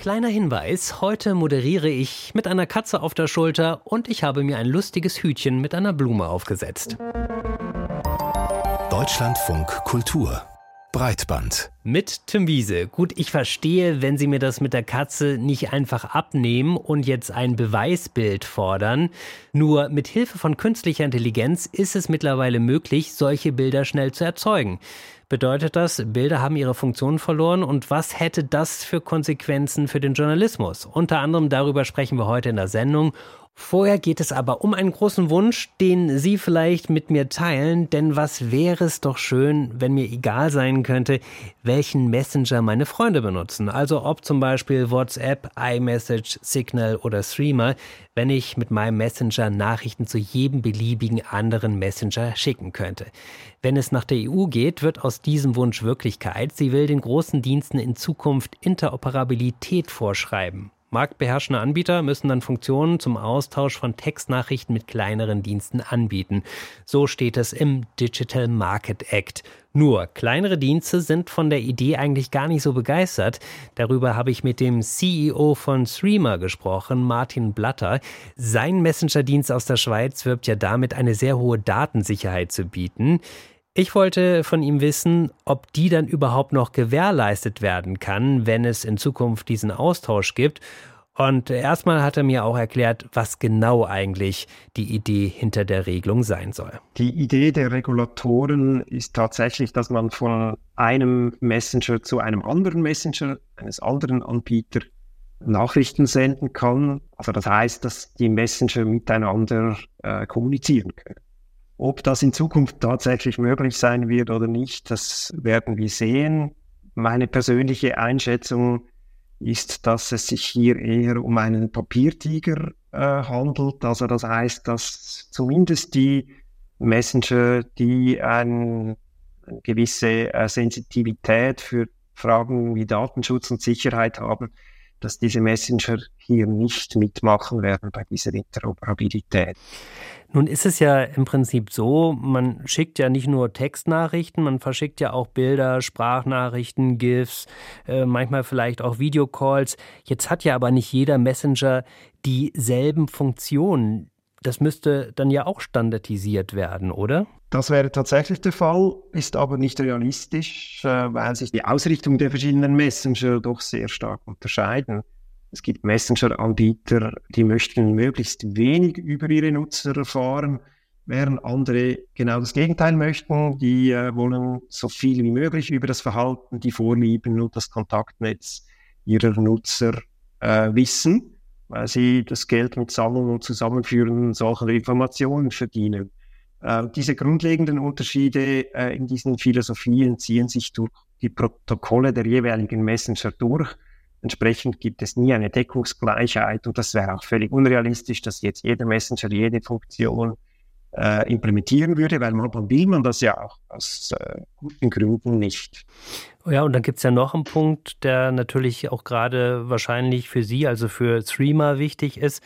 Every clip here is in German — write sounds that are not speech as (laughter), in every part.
Kleiner Hinweis, heute moderiere ich mit einer Katze auf der Schulter und ich habe mir ein lustiges Hütchen mit einer Blume aufgesetzt. Deutschlandfunk Kultur Breitband. Mit Tim Wiese. Gut, ich verstehe, wenn Sie mir das mit der Katze nicht einfach abnehmen und jetzt ein Beweisbild fordern. Nur mit Hilfe von künstlicher Intelligenz ist es mittlerweile möglich, solche Bilder schnell zu erzeugen. Bedeutet das, Bilder haben ihre Funktion verloren und was hätte das für Konsequenzen für den Journalismus? Unter anderem darüber sprechen wir heute in der Sendung Vorher geht es aber um einen großen Wunsch, den Sie vielleicht mit mir teilen, denn was wäre es doch schön, wenn mir egal sein könnte, welchen Messenger meine Freunde benutzen. Also ob zum Beispiel WhatsApp, iMessage, Signal oder Streamer, wenn ich mit meinem Messenger Nachrichten zu jedem beliebigen anderen Messenger schicken könnte. Wenn es nach der EU geht, wird aus diesem Wunsch Wirklichkeit. Sie will den großen Diensten in Zukunft Interoperabilität vorschreiben. Marktbeherrschende Anbieter müssen dann Funktionen zum Austausch von Textnachrichten mit kleineren Diensten anbieten. So steht es im Digital Market Act. Nur kleinere Dienste sind von der Idee eigentlich gar nicht so begeistert. Darüber habe ich mit dem CEO von Streamer gesprochen, Martin Blatter. Sein Messenger-Dienst aus der Schweiz wirbt ja damit, eine sehr hohe Datensicherheit zu bieten. Ich wollte von ihm wissen, ob die dann überhaupt noch gewährleistet werden kann, wenn es in Zukunft diesen Austausch gibt. Und erstmal hat er mir auch erklärt, was genau eigentlich die Idee hinter der Regelung sein soll. Die Idee der Regulatoren ist tatsächlich, dass man von einem Messenger zu einem anderen Messenger eines anderen Anbieters Nachrichten senden kann. Also das heißt, dass die Messenger miteinander äh, kommunizieren können. Ob das in Zukunft tatsächlich möglich sein wird oder nicht, das werden wir sehen. Meine persönliche Einschätzung ist, dass es sich hier eher um einen Papiertiger äh, handelt. Also das heißt, dass zumindest die Messenger, die ein, eine gewisse äh, Sensitivität für Fragen wie Datenschutz und Sicherheit haben, dass diese Messenger hier nicht mitmachen werden bei dieser Interoperabilität. Nun ist es ja im Prinzip so, man schickt ja nicht nur Textnachrichten, man verschickt ja auch Bilder, Sprachnachrichten, GIFs, äh, manchmal vielleicht auch Videocalls. Jetzt hat ja aber nicht jeder Messenger dieselben Funktionen. Das müsste dann ja auch standardisiert werden, oder? Das wäre tatsächlich der Fall, ist aber nicht realistisch, äh, weil sich die Ausrichtung der verschiedenen Messenger doch sehr stark unterscheiden. Es gibt Messenger-Anbieter, die möchten möglichst wenig über ihre Nutzer erfahren, während andere genau das Gegenteil möchten. Die äh, wollen so viel wie möglich über das Verhalten, die Vorlieben und das Kontaktnetz ihrer Nutzer äh, wissen, weil sie das Geld mit Sammeln und Zusammenführen solcher Informationen verdienen. Äh, diese grundlegenden Unterschiede äh, in diesen Philosophien ziehen sich durch die Protokolle der jeweiligen Messenger durch Entsprechend gibt es nie eine Deckungsgleichheit und das wäre auch völlig unrealistisch, dass jetzt jeder Messenger jede Funktion äh, implementieren würde, weil manchmal will man das ja auch aus äh, guten Gründen nicht. Ja, und dann gibt es ja noch einen Punkt, der natürlich auch gerade wahrscheinlich für Sie, also für Streamer wichtig ist.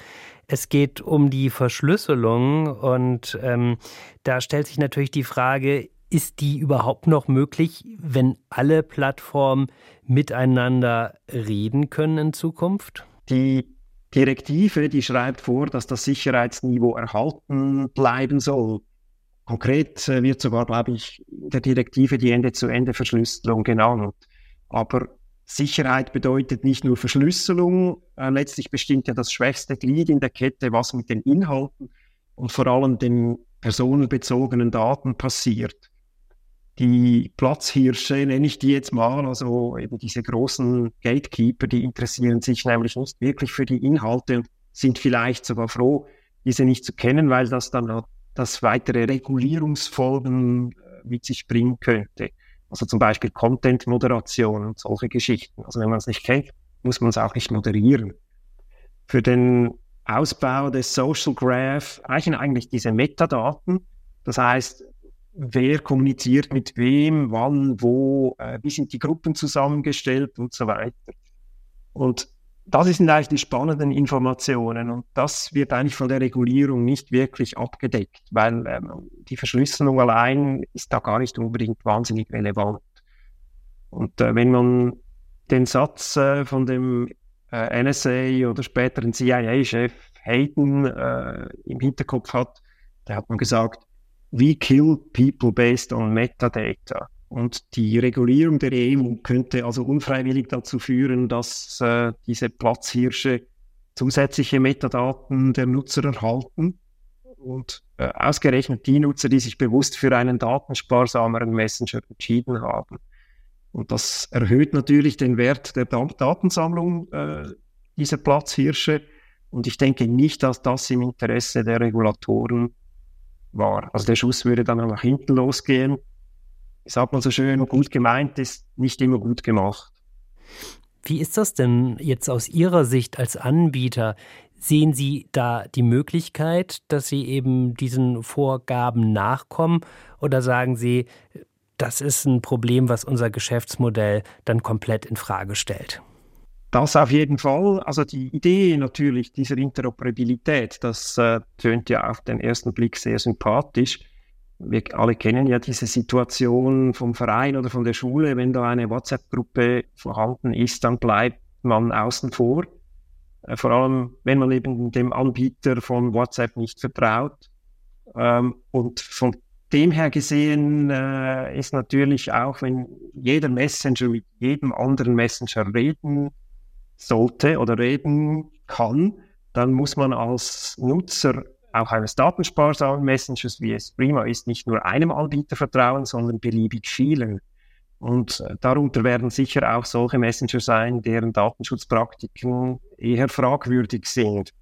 Es geht um die Verschlüsselung und ähm, da stellt sich natürlich die Frage, ist die überhaupt noch möglich, wenn alle Plattformen miteinander reden können in Zukunft? Die Direktive, die schreibt vor, dass das Sicherheitsniveau erhalten bleiben soll. Konkret äh, wird sogar, glaube ich, in der Direktive die Ende-zu-Ende-Verschlüsselung genannt. Aber Sicherheit bedeutet nicht nur Verschlüsselung. Äh, letztlich bestimmt ja das schwächste Glied in der Kette, was mit den Inhalten und vor allem den personenbezogenen Daten passiert die Platzhirsche, nenne ich die jetzt mal, also eben diese großen Gatekeeper, die interessieren sich nämlich nicht wirklich für die Inhalte und sind vielleicht sogar froh, diese nicht zu kennen, weil das dann das weitere Regulierungsfolgen äh, mit sich bringen könnte. Also zum Beispiel Content-Moderation und solche Geschichten. Also wenn man es nicht kennt, muss man es auch nicht moderieren. Für den Ausbau des Social Graph reichen eigentlich diese Metadaten. Das heißt, wer kommuniziert mit wem, wann, wo, äh, wie sind die Gruppen zusammengestellt und so weiter. Und das sind eigentlich die spannenden Informationen und das wird eigentlich von der Regulierung nicht wirklich abgedeckt, weil ähm, die Verschlüsselung allein ist da gar nicht unbedingt wahnsinnig relevant. Und äh, wenn man den Satz äh, von dem äh, NSA oder später ein CIA-Chef Hayden äh, im Hinterkopf hat, der hat mal gesagt, we kill people based on metadata. Und die Regulierung der EU könnte also unfreiwillig dazu führen, dass äh, diese Platzhirsche zusätzliche Metadaten der Nutzer erhalten. Und äh, ausgerechnet die Nutzer, die sich bewusst für einen datensparsameren Messenger entschieden haben. Und das erhöht natürlich den Wert der Datensammlung äh, dieser Platzhirsche. Und ich denke nicht, dass das im Interesse der Regulatoren war. Also der Schuss würde dann nach hinten losgehen. Ich sag mal so schön, gut gemeint ist nicht immer gut gemacht. Wie ist das denn jetzt aus Ihrer Sicht als Anbieter? Sehen Sie da die Möglichkeit, dass Sie eben diesen Vorgaben nachkommen? Oder sagen Sie, das ist ein Problem, was unser Geschäftsmodell dann komplett in Frage stellt? Das auf jeden Fall. Also die Idee natürlich dieser Interoperabilität, das äh, tönt ja auf den ersten Blick sehr sympathisch. Wir alle kennen ja diese Situation vom Verein oder von der Schule. Wenn da eine WhatsApp-Gruppe vorhanden ist, dann bleibt man außen vor. Äh, vor allem, wenn man eben dem Anbieter von WhatsApp nicht vertraut. Ähm, und von dem her gesehen äh, ist natürlich auch, wenn jeder Messenger mit jedem anderen Messenger reden sollte oder reden kann, dann muss man als Nutzer auch eines datensparsamen Messengers, wie es prima ist, nicht nur einem Anbieter vertrauen, sondern beliebig vielen. Und äh, darunter werden sicher auch solche Messenger sein, deren Datenschutzpraktiken eher fragwürdig sind.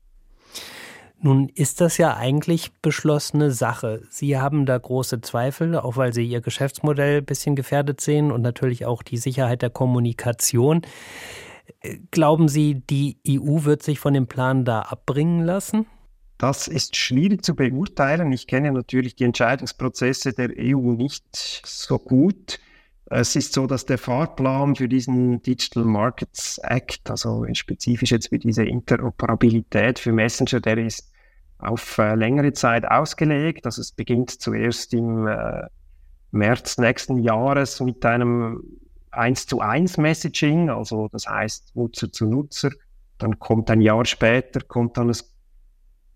Nun ist das ja eigentlich beschlossene Sache. Sie haben da große Zweifel, auch weil Sie Ihr Geschäftsmodell ein bisschen gefährdet sehen und natürlich auch die Sicherheit der Kommunikation. Glauben Sie, die EU wird sich von dem Plan da abbringen lassen? Das ist schwierig zu beurteilen. Ich kenne natürlich die Entscheidungsprozesse der EU nicht so gut. Es ist so, dass der Fahrplan für diesen Digital Markets Act, also spezifisch jetzt für diese Interoperabilität für Messenger, der ist auf äh, längere Zeit ausgelegt. Also es beginnt zuerst im äh, März nächsten Jahres mit einem 1 zu 1 Messaging, also das heißt Nutzer zu Nutzer. Dann kommt ein Jahr später, kommt dann das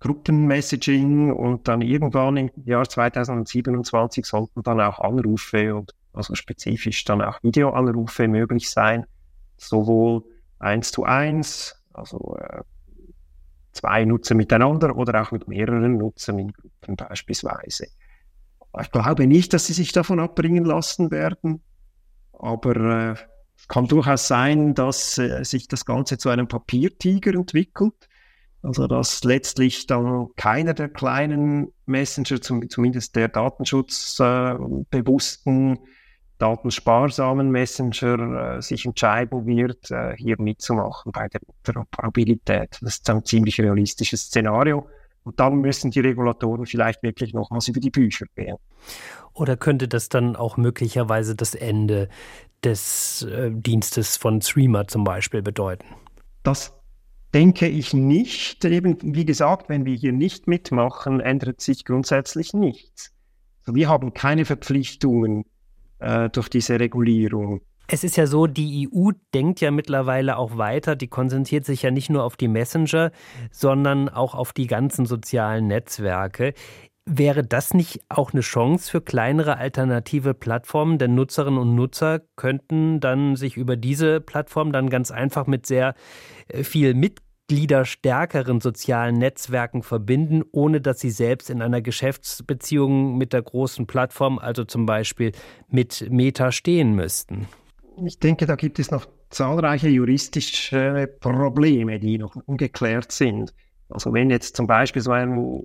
Gruppenmessaging und dann irgendwann im Jahr 2027 sollten dann auch Anrufe und also spezifisch dann auch Videoanrufe möglich sein, sowohl 1 zu 1, also äh, zwei Nutzer miteinander oder auch mit mehreren Nutzern in Gruppen beispielsweise. Ich glaube nicht, dass sie sich davon abbringen lassen werden. Aber äh, es kann durchaus sein, dass äh, sich das Ganze zu einem Papiertiger entwickelt. Also dass letztlich dann keiner der kleinen Messenger, zum, zumindest der datenschutzbewussten, äh, datensparsamen Messenger, äh, sich entscheiden wird, äh, hier mitzumachen bei der Interoperabilität. Das ist ein ziemlich realistisches Szenario. Und dann müssen die Regulatoren vielleicht wirklich nochmals über die Bücher gehen. Oder könnte das dann auch möglicherweise das Ende des äh, Dienstes von Streamer zum Beispiel bedeuten? Das denke ich nicht. Eben, wie gesagt, wenn wir hier nicht mitmachen, ändert sich grundsätzlich nichts. Also wir haben keine Verpflichtungen äh, durch diese Regulierung. Es ist ja so, die EU denkt ja mittlerweile auch weiter. Die konzentriert sich ja nicht nur auf die Messenger, sondern auch auf die ganzen sozialen Netzwerke. Wäre das nicht auch eine Chance für kleinere alternative Plattformen? Denn Nutzerinnen und Nutzer könnten dann sich über diese Plattform dann ganz einfach mit sehr äh, viel mitgliederstärkeren sozialen Netzwerken verbinden, ohne dass sie selbst in einer Geschäftsbeziehung mit der großen Plattform, also zum Beispiel mit Meta, stehen müssten ich denke, da gibt es noch zahlreiche juristische Probleme, die noch ungeklärt sind. Also wenn jetzt zum Beispiel so ein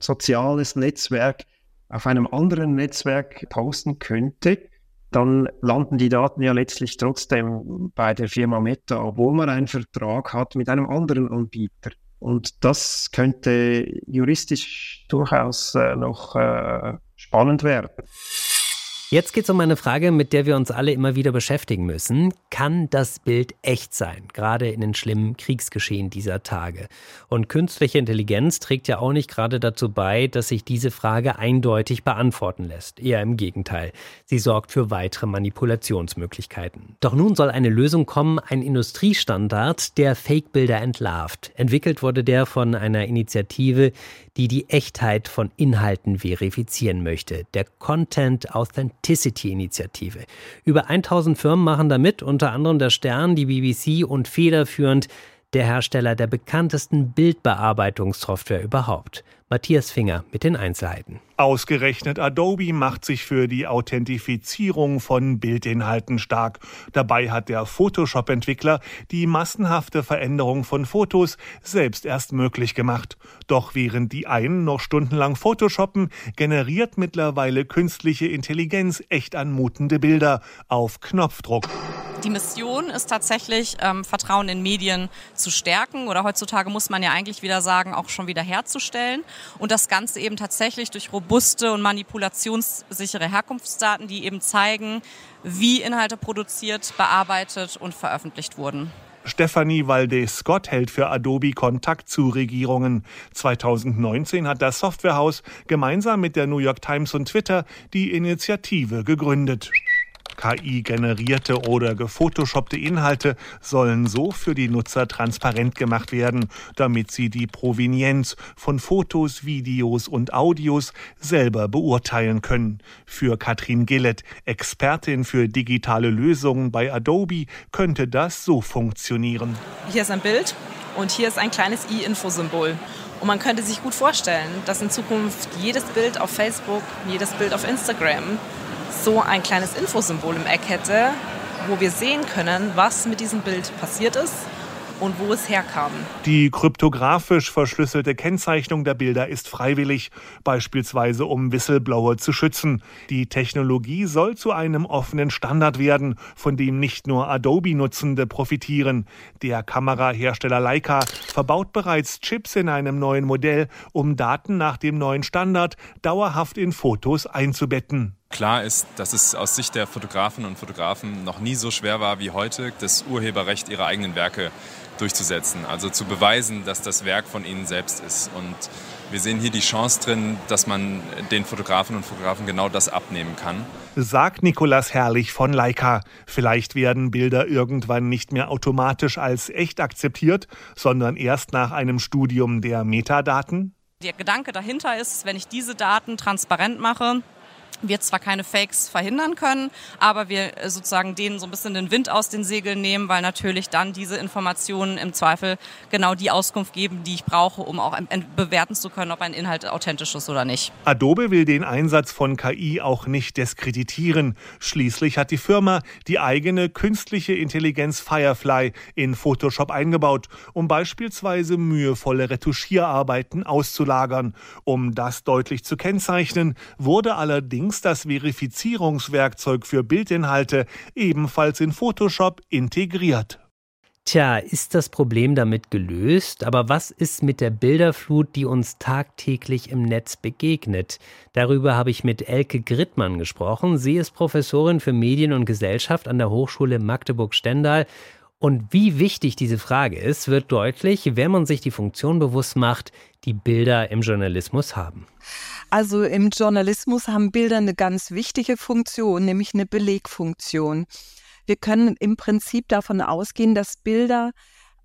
soziales Netzwerk auf einem anderen Netzwerk posten könnte, dann landen die Daten ja letztlich trotzdem bei der Firma Meta, obwohl man einen Vertrag hat mit einem anderen Anbieter. Und das könnte juristisch durchaus äh, noch äh, spannend werden. Jetzt geht es um eine Frage, mit der wir uns alle immer wieder beschäftigen müssen. Kann das Bild echt sein? Gerade in den schlimmen Kriegsgeschehen dieser Tage. Und künstliche Intelligenz trägt ja auch nicht gerade dazu bei, dass sich diese Frage eindeutig beantworten lässt. Eher im Gegenteil. Sie sorgt für weitere Manipulationsmöglichkeiten. Doch nun soll eine Lösung kommen, ein Industriestandard, der Fake-Bilder entlarvt. Entwickelt wurde der von einer Initiative, die die Echtheit von Inhalten verifizieren möchte. Der Content Authenticity Authenticity-Initiative. Über 1000 Firmen machen da mit, unter anderem der Stern, die BBC und federführend der Hersteller der bekanntesten Bildbearbeitungssoftware überhaupt. Matthias Finger mit den Einzelheiten. Ausgerechnet Adobe macht sich für die Authentifizierung von Bildinhalten stark. Dabei hat der Photoshop-Entwickler die massenhafte Veränderung von Fotos selbst erst möglich gemacht. Doch während die einen noch stundenlang Photoshoppen, generiert mittlerweile künstliche Intelligenz echt anmutende Bilder auf Knopfdruck. Die Mission ist tatsächlich, ähm, Vertrauen in Medien zu stärken oder heutzutage muss man ja eigentlich wieder sagen, auch schon wieder herzustellen. Und das Ganze eben tatsächlich durch robuste und manipulationssichere Herkunftsdaten, die eben zeigen, wie Inhalte produziert, bearbeitet und veröffentlicht wurden. Stephanie Valdez-Scott hält für Adobe Kontakt zu Regierungen. 2019 hat das Softwarehaus gemeinsam mit der New York Times und Twitter die Initiative gegründet. KI-generierte oder gefotoshoppte Inhalte sollen so für die Nutzer transparent gemacht werden, damit sie die Provenienz von Fotos, Videos und Audios selber beurteilen können. Für Katrin Gillett, Expertin für digitale Lösungen bei Adobe, könnte das so funktionieren. Hier ist ein Bild und hier ist ein kleines i-Info-Symbol. Und man könnte sich gut vorstellen, dass in Zukunft jedes Bild auf Facebook, jedes Bild auf Instagram so ein kleines Infosymbol im Eck hätte, wo wir sehen können, was mit diesem Bild passiert ist und wo es herkam. Die kryptografisch verschlüsselte Kennzeichnung der Bilder ist freiwillig, beispielsweise um Whistleblower zu schützen. Die Technologie soll zu einem offenen Standard werden, von dem nicht nur Adobe-Nutzende profitieren. Der Kamerahersteller Leica verbaut bereits Chips in einem neuen Modell, um Daten nach dem neuen Standard dauerhaft in Fotos einzubetten. Klar ist, dass es aus Sicht der Fotografinnen und Fotografen noch nie so schwer war wie heute, das Urheberrecht ihrer eigenen Werke durchzusetzen. Also zu beweisen, dass das Werk von ihnen selbst ist. Und wir sehen hier die Chance drin, dass man den Fotografinnen und Fotografen genau das abnehmen kann. Sagt Nikolas Herrlich von Leica. Vielleicht werden Bilder irgendwann nicht mehr automatisch als echt akzeptiert, sondern erst nach einem Studium der Metadaten? Der Gedanke dahinter ist, wenn ich diese Daten transparent mache, wir zwar keine Fakes verhindern können, aber wir äh, sozusagen denen so ein bisschen den Wind aus den Segeln nehmen, weil natürlich dann diese Informationen im Zweifel genau die Auskunft geben, die ich brauche, um auch bewerten zu können, ob ein Inhalt authentisch ist oder nicht. Adobe will den Einsatz von KI auch nicht diskreditieren. Schließlich hat die Firma die eigene künstliche Intelligenz Firefly in Photoshop eingebaut, um beispielsweise mühevolle Retuschierarbeiten auszulagern. Um das deutlich zu kennzeichnen, wurde allerdings allerdings das Verifizierungswerkzeug für Bildinhalte ebenfalls in Photoshop integriert. Tja, ist das Problem damit gelöst? Aber was ist mit der Bilderflut, die uns tagtäglich im Netz begegnet? Darüber habe ich mit Elke Grittmann gesprochen. Sie ist Professorin für Medien und Gesellschaft an der Hochschule Magdeburg-Stendal. Und wie wichtig diese Frage ist, wird deutlich, wenn man sich die Funktion bewusst macht, die Bilder im Journalismus haben. Also im Journalismus haben Bilder eine ganz wichtige Funktion, nämlich eine Belegfunktion. Wir können im Prinzip davon ausgehen, dass Bilder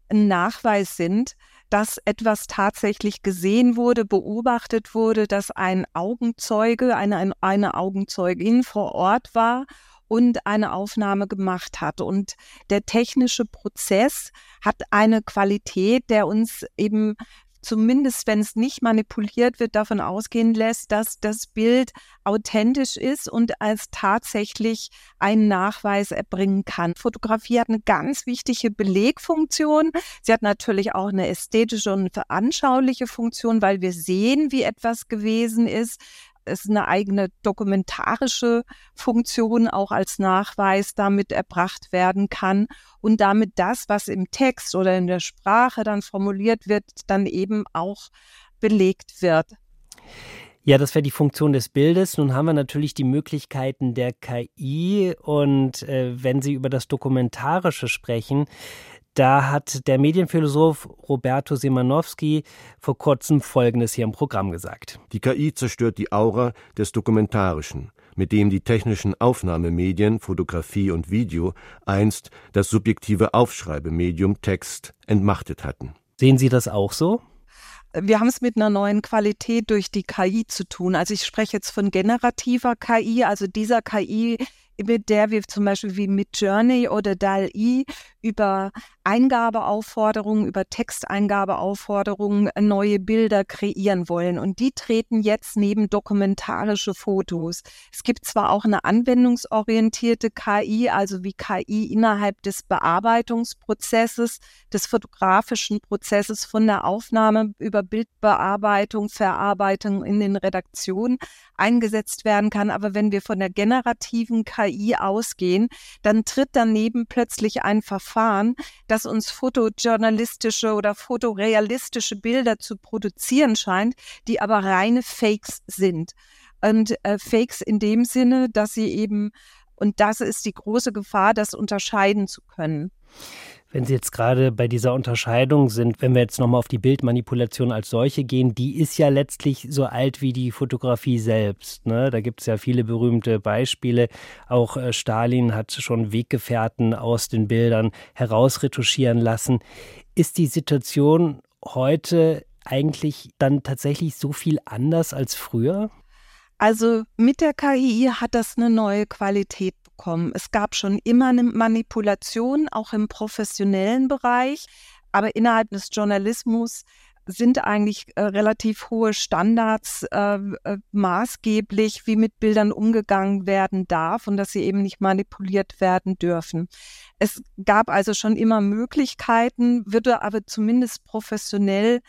ein Nachweis sind, dass etwas tatsächlich gesehen wurde, beobachtet wurde, dass ein Augenzeuge, eine, eine Augenzeugin vor Ort war und eine Aufnahme gemacht hat. Und der technische Prozess hat eine Qualität, der uns eben zumindest wenn es nicht manipuliert wird, davon ausgehen lässt, dass das Bild authentisch ist und als tatsächlich einen Nachweis erbringen kann. Fotografie hat eine ganz wichtige Belegfunktion. Sie hat natürlich auch eine ästhetische und veranschauliche Funktion, weil wir sehen, wie etwas gewesen ist es eine eigene dokumentarische Funktion auch als Nachweis damit erbracht werden kann und damit das, was im Text oder in der Sprache dann formuliert wird, dann eben auch belegt wird. Ja, das wäre die Funktion des Bildes. Nun haben wir natürlich die Möglichkeiten der KI und äh, wenn Sie über das Dokumentarische sprechen, da hat der Medienphilosoph Roberto Simanowski vor kurzem Folgendes hier im Programm gesagt. Die KI zerstört die Aura des Dokumentarischen, mit dem die technischen Aufnahmemedien Fotografie und Video einst das subjektive Aufschreibemedium Text entmachtet hatten. Sehen Sie das auch so? wir haben es mit einer neuen Qualität durch die KI zu tun. Also ich spreche jetzt von generativer KI, also dieser KI, mit der wir zum Beispiel wie mit Journey oder DAL-I über Eingabeaufforderungen, über Texteingabeaufforderungen neue Bilder kreieren wollen. Und die treten jetzt neben dokumentarische Fotos. Es gibt zwar auch eine anwendungsorientierte KI, also wie KI innerhalb des Bearbeitungsprozesses, des fotografischen Prozesses von der Aufnahme über Bildbearbeitung, Verarbeitung in den Redaktionen eingesetzt werden kann. Aber wenn wir von der generativen KI ausgehen, dann tritt daneben plötzlich ein Verfahren Verfahren, das uns fotojournalistische oder fotorealistische Bilder zu produzieren scheint, die aber reine Fakes sind. Und äh, Fakes in dem Sinne, dass sie eben, und das ist die große Gefahr, das unterscheiden zu können. Wenn Sie jetzt gerade bei dieser Unterscheidung sind, wenn wir jetzt nochmal auf die Bildmanipulation als solche gehen, die ist ja letztlich so alt wie die Fotografie selbst. Ne? Da gibt es ja viele berühmte Beispiele. Auch äh, Stalin hat schon Weggefährten aus den Bildern herausretuschieren lassen. Ist die Situation heute eigentlich dann tatsächlich so viel anders als früher? Also mit der KI hat das eine neue Qualität bekommen. Es gab schon immer eine Manipulation, auch im professionellen Bereich, aber innerhalb des Journalismus sind eigentlich äh, relativ hohe Standards äh, äh, maßgeblich, wie mit Bildern umgegangen werden darf und dass sie eben nicht manipuliert werden dürfen. Es gab also schon immer Möglichkeiten, würde aber zumindest professionell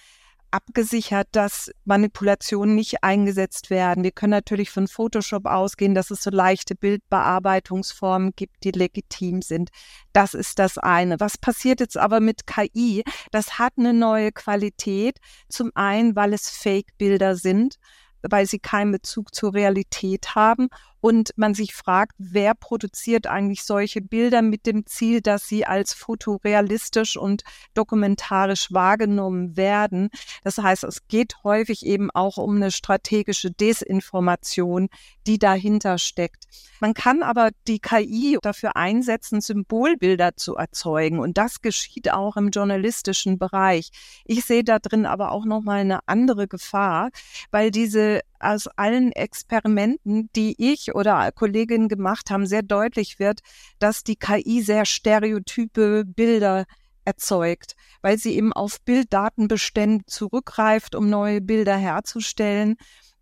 abgesichert, dass Manipulationen nicht eingesetzt werden. Wir können natürlich von Photoshop ausgehen, dass es so leichte Bildbearbeitungsformen gibt, die legitim sind. Das ist das eine. Was passiert jetzt aber mit KI? Das hat eine neue Qualität. Zum einen, weil es Fake-Bilder sind weil sie keinen Bezug zur Realität haben und man sich fragt, wer produziert eigentlich solche Bilder mit dem Ziel, dass sie als fotorealistisch und dokumentarisch wahrgenommen werden. Das heißt, es geht häufig eben auch um eine strategische Desinformation, die dahinter steckt. Man kann aber die KI dafür einsetzen, Symbolbilder zu erzeugen und das geschieht auch im journalistischen Bereich. Ich sehe da drin aber auch noch mal eine andere Gefahr, weil diese aus allen Experimenten, die ich oder Kolleginnen gemacht haben, sehr deutlich wird, dass die KI sehr stereotype Bilder erzeugt, weil sie eben auf Bilddatenbestände zurückgreift, um neue Bilder herzustellen,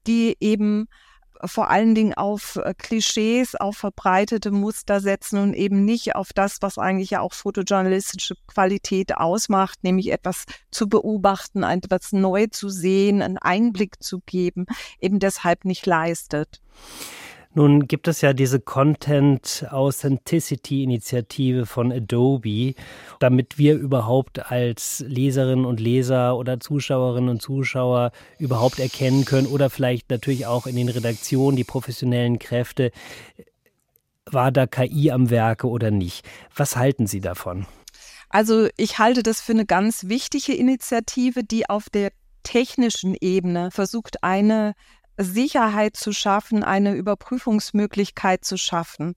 die eben vor allen Dingen auf äh, Klischees, auf verbreitete Muster setzen und eben nicht auf das, was eigentlich ja auch fotojournalistische Qualität ausmacht, nämlich etwas zu beobachten, etwas neu zu sehen, einen Einblick zu geben, eben deshalb nicht leistet. Nun gibt es ja diese Content Authenticity Initiative von Adobe, damit wir überhaupt als Leserinnen und Leser oder Zuschauerinnen und Zuschauer überhaupt erkennen können oder vielleicht natürlich auch in den Redaktionen die professionellen Kräfte, war da KI am Werke oder nicht? Was halten Sie davon? Also ich halte das für eine ganz wichtige Initiative, die auf der technischen Ebene versucht, eine Sicherheit zu schaffen, eine Überprüfungsmöglichkeit zu schaffen.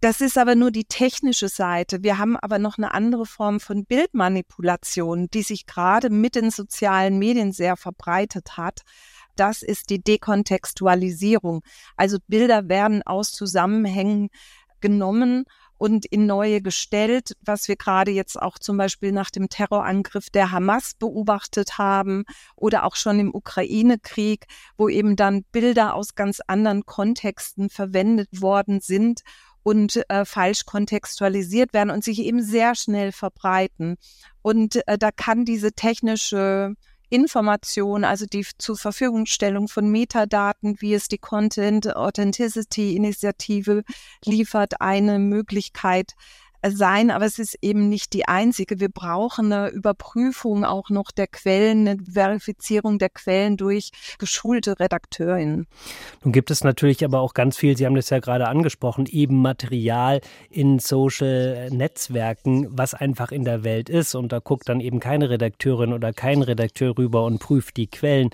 Das ist aber nur die technische Seite. Wir haben aber noch eine andere Form von Bildmanipulation, die sich gerade mit den sozialen Medien sehr verbreitet hat. Das ist die Dekontextualisierung. Also Bilder werden aus Zusammenhängen genommen und in neue gestellt, was wir gerade jetzt auch zum Beispiel nach dem Terrorangriff der Hamas beobachtet haben oder auch schon im Ukraine-Krieg, wo eben dann Bilder aus ganz anderen Kontexten verwendet worden sind und äh, falsch kontextualisiert werden und sich eben sehr schnell verbreiten. Und äh, da kann diese technische Information, also die zur Verfügungstellung von Metadaten, wie es die Content Authenticity Initiative liefert, eine Möglichkeit sein, aber es ist eben nicht die einzige. Wir brauchen eine Überprüfung auch noch der Quellen, eine Verifizierung der Quellen durch geschulte Redakteurinnen. Nun gibt es natürlich aber auch ganz viel, Sie haben das ja gerade angesprochen, eben Material in Social Netzwerken, was einfach in der Welt ist. Und da guckt dann eben keine Redakteurin oder kein Redakteur rüber und prüft die Quellen.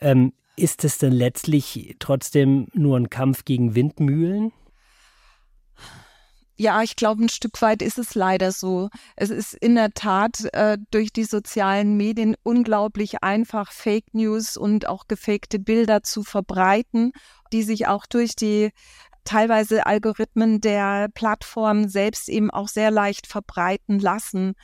Ähm, ist es denn letztlich trotzdem nur ein Kampf gegen Windmühlen? Ja, ich glaube, ein Stück weit ist es leider so. Es ist in der Tat äh, durch die sozialen Medien unglaublich einfach, Fake News und auch gefakte Bilder zu verbreiten, die sich auch durch die teilweise Algorithmen der Plattform selbst eben auch sehr leicht verbreiten lassen.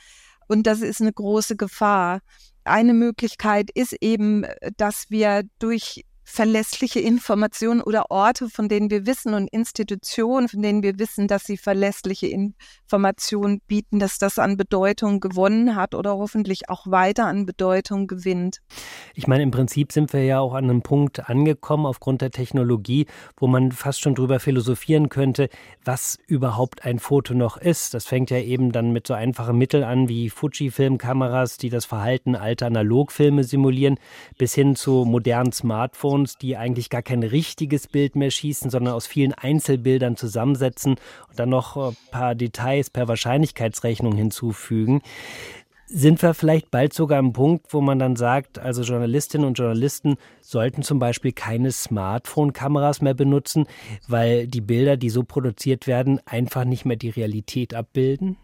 Und das ist eine große Gefahr. Eine Möglichkeit ist eben, dass wir durch verlässliche Informationen oder Orte, von denen wir wissen und Institutionen, von denen wir wissen, dass sie verlässliche Informationen bieten, dass das an Bedeutung gewonnen hat oder hoffentlich auch weiter an Bedeutung gewinnt. Ich meine, im Prinzip sind wir ja auch an einem Punkt angekommen aufgrund der Technologie, wo man fast schon drüber philosophieren könnte, was überhaupt ein Foto noch ist. Das fängt ja eben dann mit so einfachen Mitteln an wie Fuji-Filmkameras, die das Verhalten alter Analogfilme simulieren, bis hin zu modernen Smartphones Smartphones, die eigentlich gar kein richtiges Bild mehr schießen, sondern aus vielen Einzelbildern zusammensetzen und dann noch ein paar Details per Wahrscheinlichkeitsrechnung hinzufügen. Sind wir vielleicht bald sogar am Punkt, wo man dann sagt, also Journalistinnen und Journalisten sollten zum Beispiel keine Smartphone-Kameras mehr benutzen, weil die Bilder, die so produziert werden, einfach nicht mehr die Realität abbilden?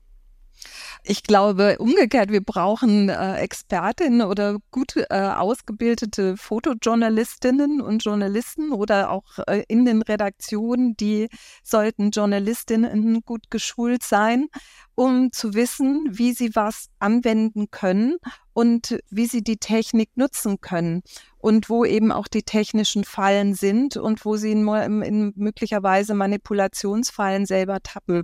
Ich glaube umgekehrt, wir brauchen äh, Expertinnen oder gut äh, ausgebildete Fotojournalistinnen und Journalisten oder auch äh, in den Redaktionen, die sollten Journalistinnen gut geschult sein, um zu wissen, wie sie was anwenden können und wie sie die Technik nutzen können und wo eben auch die technischen Fallen sind und wo sie in, in möglicherweise Manipulationsfallen selber tappen.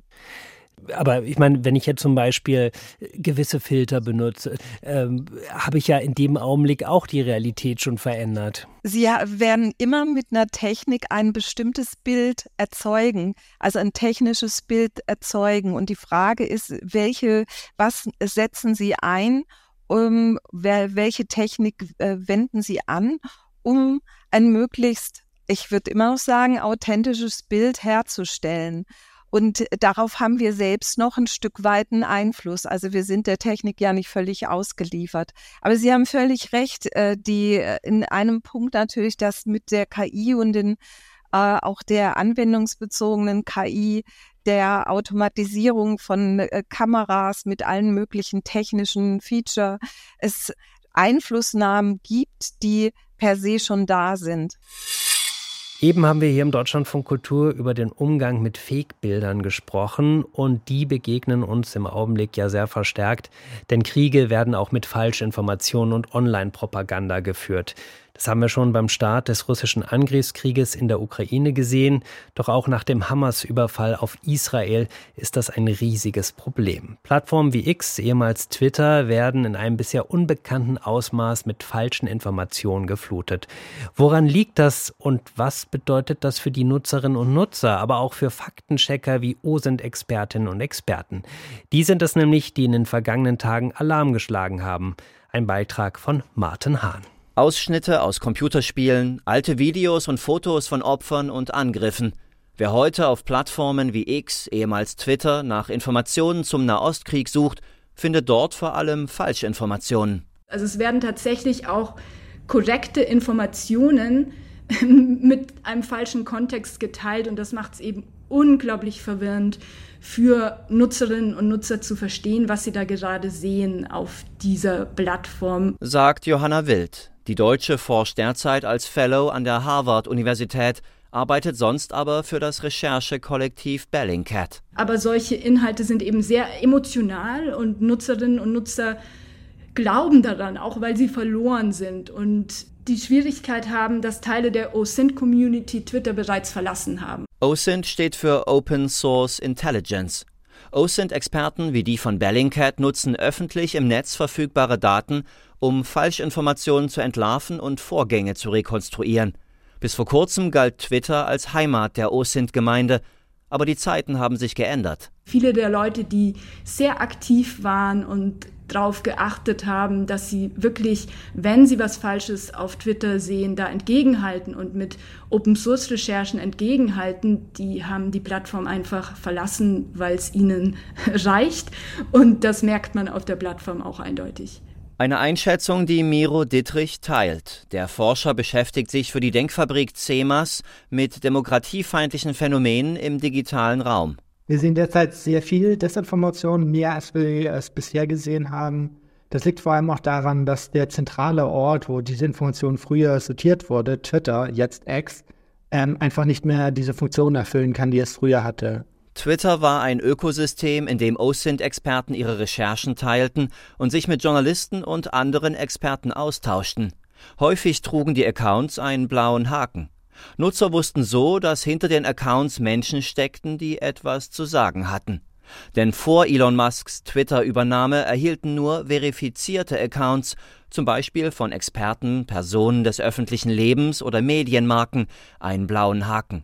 Aber ich meine, wenn ich jetzt zum Beispiel gewisse Filter benutze, ähm, habe ich ja in dem Augenblick auch die Realität schon verändert. Sie werden immer mit einer Technik ein bestimmtes Bild erzeugen, also ein technisches Bild erzeugen. Und die Frage ist, welche, was setzen Sie ein, um, welche Technik äh, wenden Sie an, um ein möglichst, ich würde immer noch sagen, authentisches Bild herzustellen. Und darauf haben wir selbst noch ein Stück weit einen Einfluss. Also wir sind der Technik ja nicht völlig ausgeliefert. Aber Sie haben völlig recht, äh, die äh, in einem Punkt natürlich, dass mit der KI und den äh, auch der anwendungsbezogenen KI, der Automatisierung von äh, Kameras mit allen möglichen technischen Feature es Einflussnahmen gibt, die per se schon da sind. Eben haben wir hier im Deutschlandfunk Kultur über den Umgang mit Fake-Bildern gesprochen und die begegnen uns im Augenblick ja sehr verstärkt, denn Kriege werden auch mit Falschinformationen und Online-Propaganda geführt. Das haben wir schon beim Start des russischen Angriffskrieges in der Ukraine gesehen. Doch auch nach dem Hamas-Überfall auf Israel ist das ein riesiges Problem. Plattformen wie X, ehemals Twitter, werden in einem bisher unbekannten Ausmaß mit falschen Informationen geflutet. Woran liegt das und was bedeutet das für die Nutzerinnen und Nutzer, aber auch für Faktenchecker wie OSINT-Expertinnen und Experten? Die sind es nämlich, die in den vergangenen Tagen Alarm geschlagen haben. Ein Beitrag von Martin Hahn. Ausschnitte aus Computerspielen, alte Videos und Fotos von Opfern und Angriffen. Wer heute auf Plattformen wie X, ehemals Twitter, nach Informationen zum Nahostkrieg sucht, findet dort vor allem Falschinformationen. Also es werden tatsächlich auch korrekte Informationen mit einem falschen Kontext geteilt und das macht es eben unglaublich verwirrend für Nutzerinnen und Nutzer zu verstehen, was sie da gerade sehen auf dieser Plattform. Sagt Johanna Wild. Die Deutsche forscht derzeit als Fellow an der Harvard-Universität, arbeitet sonst aber für das Recherchekollektiv Bellingcat. Aber solche Inhalte sind eben sehr emotional und Nutzerinnen und Nutzer glauben daran, auch weil sie verloren sind und die Schwierigkeit haben, dass Teile der OSINT-Community Twitter bereits verlassen haben. OSINT steht für Open Source Intelligence. OSINT-Experten wie die von Bellingcat nutzen öffentlich im Netz verfügbare Daten, um Falschinformationen zu entlarven und Vorgänge zu rekonstruieren. Bis vor kurzem galt Twitter als Heimat der OSINT-Gemeinde, aber die Zeiten haben sich geändert. Viele der Leute, die sehr aktiv waren und darauf geachtet haben, dass sie wirklich, wenn sie was Falsches auf Twitter sehen, da entgegenhalten und mit Open-Source-Recherchen entgegenhalten, die haben die Plattform einfach verlassen, weil es ihnen (laughs) reicht. Und das merkt man auf der Plattform auch eindeutig. Eine Einschätzung, die Miro Dittrich teilt. Der Forscher beschäftigt sich für die Denkfabrik CEMAS mit demokratiefeindlichen Phänomenen im digitalen Raum. Wir sehen derzeit sehr viel Desinformation, mehr als wir es bisher gesehen haben. Das liegt vor allem auch daran, dass der zentrale Ort, wo diese Information früher sortiert wurde, Twitter, jetzt X, ähm, einfach nicht mehr diese Funktion erfüllen kann, die es früher hatte. Twitter war ein Ökosystem, in dem OSINT-Experten ihre Recherchen teilten und sich mit Journalisten und anderen Experten austauschten. Häufig trugen die Accounts einen blauen Haken. Nutzer wussten so, dass hinter den Accounts Menschen steckten, die etwas zu sagen hatten. Denn vor Elon Musks Twitter-Übernahme erhielten nur verifizierte Accounts, zum Beispiel von Experten, Personen des öffentlichen Lebens oder Medienmarken, einen blauen Haken.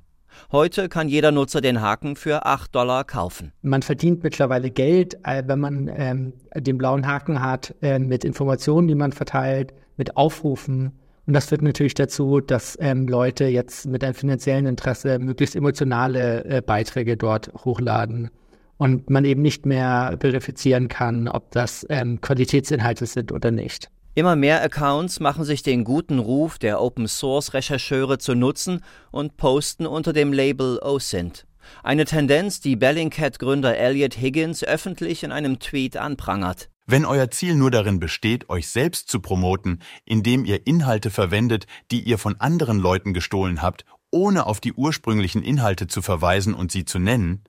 Heute kann jeder Nutzer den Haken für 8 Dollar kaufen. Man verdient mittlerweile Geld, äh, wenn man ähm, den blauen Haken hat, äh, mit Informationen, die man verteilt, mit Aufrufen und das führt natürlich dazu, dass ähm, Leute jetzt mit einem finanziellen Interesse möglichst emotionale äh, Beiträge dort hochladen und man eben nicht mehr verifizieren kann, ob das ähm, Qualitätsinhalte sind oder nicht. Immer mehr Accounts machen sich den guten Ruf der Open Source Rechercheure zu nutzen und posten unter dem Label OSINT. Eine Tendenz, die Bellingcat-Gründer Elliot Higgins öffentlich in einem Tweet anprangert. Wenn euer Ziel nur darin besteht, euch selbst zu promoten, indem ihr Inhalte verwendet, die ihr von anderen Leuten gestohlen habt, ohne auf die ursprünglichen Inhalte zu verweisen und sie zu nennen,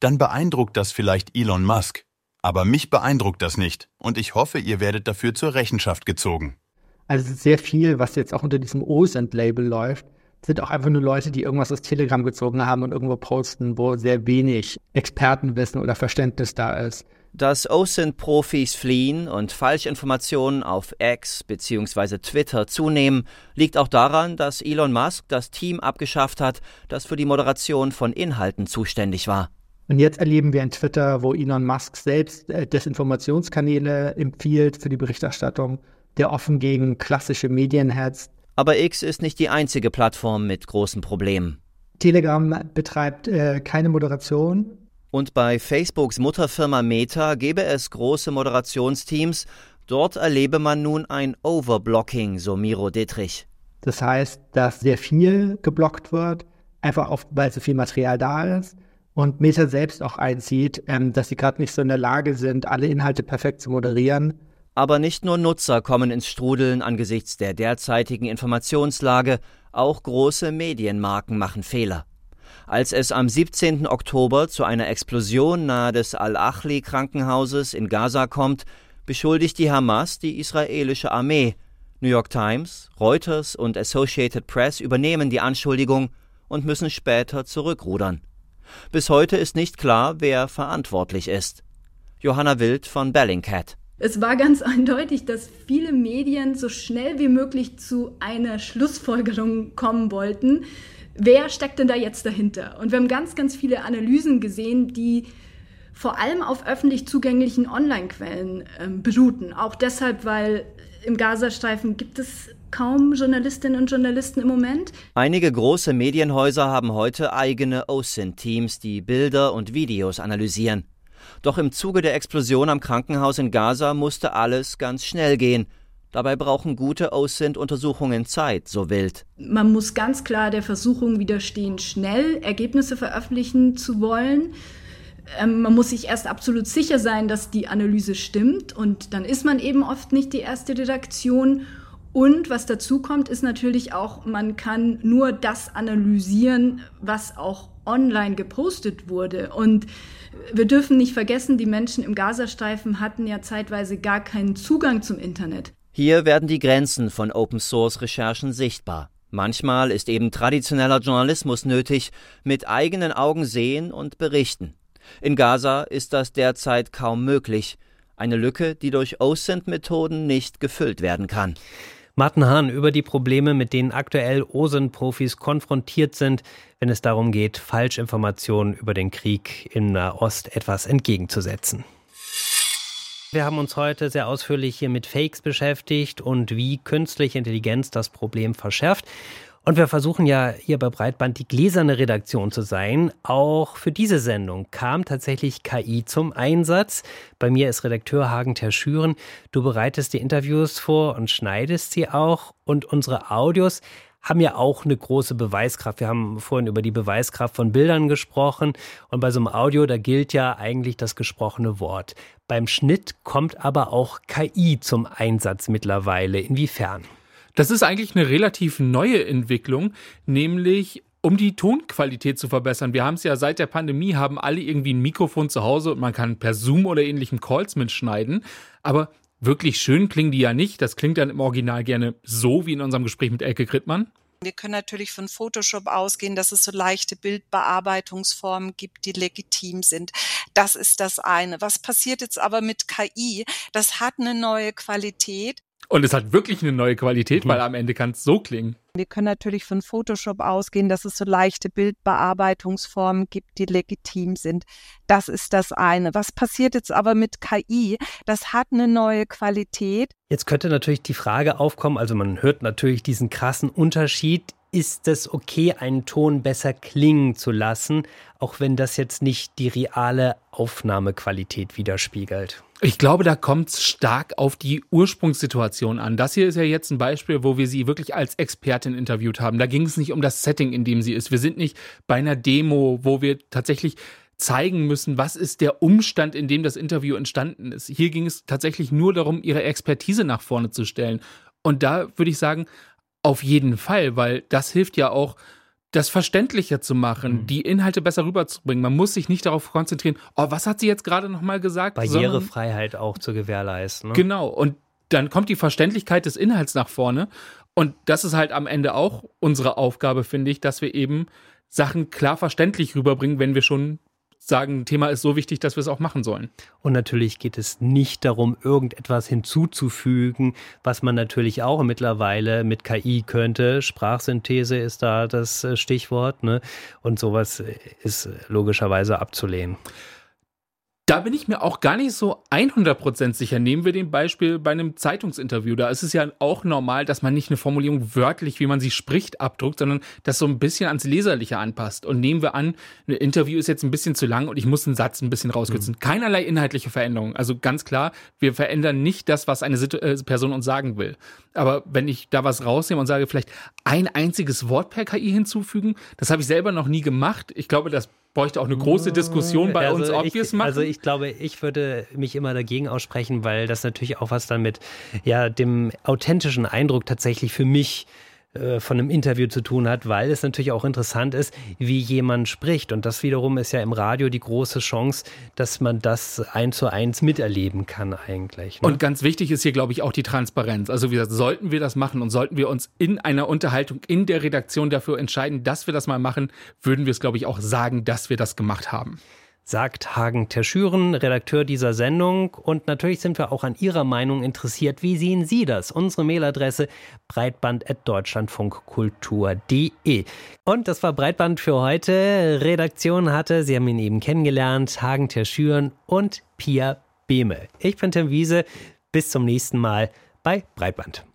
dann beeindruckt das vielleicht Elon Musk. Aber mich beeindruckt das nicht und ich hoffe, ihr werdet dafür zur Rechenschaft gezogen. Also sehr viel, was jetzt auch unter diesem OSENT-Label läuft, sind auch einfach nur Leute, die irgendwas aus Telegram gezogen haben und irgendwo posten, wo sehr wenig Expertenwissen oder Verständnis da ist. Dass OSINT-Profis fliehen und Falschinformationen auf X bzw. Twitter zunehmen, liegt auch daran, dass Elon Musk das Team abgeschafft hat, das für die Moderation von Inhalten zuständig war. Und jetzt erleben wir ein Twitter, wo Elon Musk selbst äh, Desinformationskanäle empfiehlt für die Berichterstattung, der offen gegen klassische Medien hetzt. Aber X ist nicht die einzige Plattform mit großen Problemen. Telegram betreibt äh, keine Moderation, und bei Facebooks Mutterfirma Meta gebe es große Moderationsteams. Dort erlebe man nun ein Overblocking, so Miro Dietrich. Das heißt, dass sehr viel geblockt wird, einfach oft, weil so viel Material da ist. Und Meta selbst auch einzieht, ähm, dass sie gerade nicht so in der Lage sind, alle Inhalte perfekt zu moderieren. Aber nicht nur Nutzer kommen ins Strudeln angesichts der derzeitigen Informationslage, auch große Medienmarken machen Fehler. Als es am 17. Oktober zu einer Explosion nahe des Al-Achli-Krankenhauses in Gaza kommt, beschuldigt die Hamas die israelische Armee. New York Times, Reuters und Associated Press übernehmen die Anschuldigung und müssen später zurückrudern. Bis heute ist nicht klar, wer verantwortlich ist. Johanna Wild von Bellingcat. Es war ganz eindeutig, dass viele Medien so schnell wie möglich zu einer Schlussfolgerung kommen wollten, wer steckt denn da jetzt dahinter? Und wir haben ganz, ganz viele Analysen gesehen, die vor allem auf öffentlich zugänglichen Online-Quellen ähm, beruhten. Auch deshalb, weil im Gazastreifen gibt es kaum Journalistinnen und Journalisten im Moment. Einige große Medienhäuser haben heute eigene OSINT-Teams, die Bilder und Videos analysieren. Doch im Zuge der Explosion am Krankenhaus in Gaza musste alles ganz schnell gehen. Dabei brauchen gute OSINT-Untersuchungen Zeit, so wild. Man muss ganz klar der Versuchung widerstehen, schnell Ergebnisse veröffentlichen zu wollen. Ähm, man muss sich erst absolut sicher sein, dass die Analyse stimmt und dann ist man eben oft nicht die erste Redaktion. Und was dazu kommt, ist natürlich auch, man kann nur das analysieren, was auch online gepostet wurde. Und wir dürfen nicht vergessen, die Menschen im Gazastreifen hatten ja zeitweise gar keinen Zugang zum Internet. Hier werden die Grenzen von Open-Source-Recherchen sichtbar. Manchmal ist eben traditioneller Journalismus nötig, mit eigenen Augen sehen und berichten. In Gaza ist das derzeit kaum möglich, eine Lücke, die durch OSINT-Methoden nicht gefüllt werden kann. Martin Hahn über die Probleme, mit denen aktuell OSINT-Profis konfrontiert sind, wenn es darum geht, Falschinformationen über den Krieg in Nahost etwas entgegenzusetzen. Wir haben uns heute sehr ausführlich hier mit Fakes beschäftigt und wie künstliche Intelligenz das Problem verschärft. Und wir versuchen ja hier bei Breitband die gläserne Redaktion zu sein. Auch für diese Sendung kam tatsächlich KI zum Einsatz. Bei mir ist Redakteur Hagen Terschüren. Du bereitest die Interviews vor und schneidest sie auch. Und unsere Audios haben ja auch eine große Beweiskraft. Wir haben vorhin über die Beweiskraft von Bildern gesprochen. Und bei so einem Audio, da gilt ja eigentlich das gesprochene Wort. Beim Schnitt kommt aber auch KI zum Einsatz mittlerweile. Inwiefern? Das ist eigentlich eine relativ neue Entwicklung, nämlich um die Tonqualität zu verbessern. Wir haben es ja seit der Pandemie, haben alle irgendwie ein Mikrofon zu Hause und man kann per Zoom oder ähnlichen Calls mitschneiden. Aber wirklich schön klingen die ja nicht. Das klingt dann im Original gerne so wie in unserem Gespräch mit Elke Krittmann. Wir können natürlich von Photoshop ausgehen, dass es so leichte Bildbearbeitungsformen gibt, die legitim sind. Das ist das eine. Was passiert jetzt aber mit KI? Das hat eine neue Qualität. Und es hat wirklich eine neue Qualität, mhm. weil am Ende kann es so klingen. Wir können natürlich von Photoshop ausgehen, dass es so leichte Bildbearbeitungsformen gibt, die legitim sind. Das ist das eine. Was passiert jetzt aber mit KI? Das hat eine neue Qualität. Jetzt könnte natürlich die Frage aufkommen, also man hört natürlich diesen krassen Unterschied ist es okay, einen Ton besser klingen zu lassen, auch wenn das jetzt nicht die reale Aufnahmequalität widerspiegelt? Ich glaube, da kommt es stark auf die Ursprungssituation an. Das hier ist ja jetzt ein Beispiel, wo wir sie wirklich als Expertin interviewt haben. Da ging es nicht um das Setting, in dem sie ist. Wir sind nicht bei einer Demo, wo wir tatsächlich zeigen müssen, was ist der Umstand, in dem das Interview entstanden ist. Hier ging es tatsächlich nur darum, ihre Expertise nach vorne zu stellen. Und da würde ich sagen, auf jeden Fall, weil das hilft ja auch, das verständlicher zu machen, mhm. die Inhalte besser rüberzubringen. Man muss sich nicht darauf konzentrieren, oh, was hat sie jetzt gerade nochmal gesagt? Barrierefreiheit Sondern, auch zu gewährleisten. Ne? Genau. Und dann kommt die Verständlichkeit des Inhalts nach vorne. Und das ist halt am Ende auch unsere Aufgabe, finde ich, dass wir eben Sachen klar verständlich rüberbringen, wenn wir schon sagen, Thema ist so wichtig, dass wir es auch machen sollen. Und natürlich geht es nicht darum, irgendetwas hinzuzufügen, was man natürlich auch mittlerweile mit KI könnte. Sprachsynthese ist da das äh, Stichwort, ne? Und sowas ist logischerweise abzulehnen. Da bin ich mir auch gar nicht so 100% sicher. Nehmen wir den Beispiel bei einem Zeitungsinterview. Da ist es ja auch normal, dass man nicht eine Formulierung wörtlich, wie man sie spricht, abdruckt, sondern das so ein bisschen ans Leserliche anpasst. Und nehmen wir an, ein Interview ist jetzt ein bisschen zu lang und ich muss einen Satz ein bisschen rauskürzen. Mhm. Keinerlei inhaltliche Veränderung. Also ganz klar, wir verändern nicht das, was eine äh, Person uns sagen will. Aber wenn ich da was rausnehme und sage, vielleicht ein einziges Wort per KI hinzufügen, das habe ich selber noch nie gemacht. Ich glaube, das bräuchte auch eine große Diskussion bei also uns, ob wir es machen. Also ich glaube, ich würde mich immer dagegen aussprechen, weil das natürlich auch was dann mit ja, dem authentischen Eindruck tatsächlich für mich äh, von einem Interview zu tun hat, weil es natürlich auch interessant ist, wie jemand spricht. Und das wiederum ist ja im Radio die große Chance, dass man das eins zu eins miterleben kann eigentlich. Ne? Und ganz wichtig ist hier, glaube ich, auch die Transparenz. Also wie gesagt, sollten wir das machen und sollten wir uns in einer Unterhaltung in der Redaktion dafür entscheiden, dass wir das mal machen, würden wir es, glaube ich, auch sagen, dass wir das gemacht haben sagt Hagen Terschüren, Redakteur dieser Sendung. Und natürlich sind wir auch an Ihrer Meinung interessiert. Wie sehen Sie das? Unsere Mailadresse breitband.deutschlandfunkkultur.de. Und das war Breitband für heute. Redaktion hatte, Sie haben ihn eben kennengelernt, Hagen Terschüren und Pia Behme. Ich bin Tim Wiese. Bis zum nächsten Mal bei Breitband.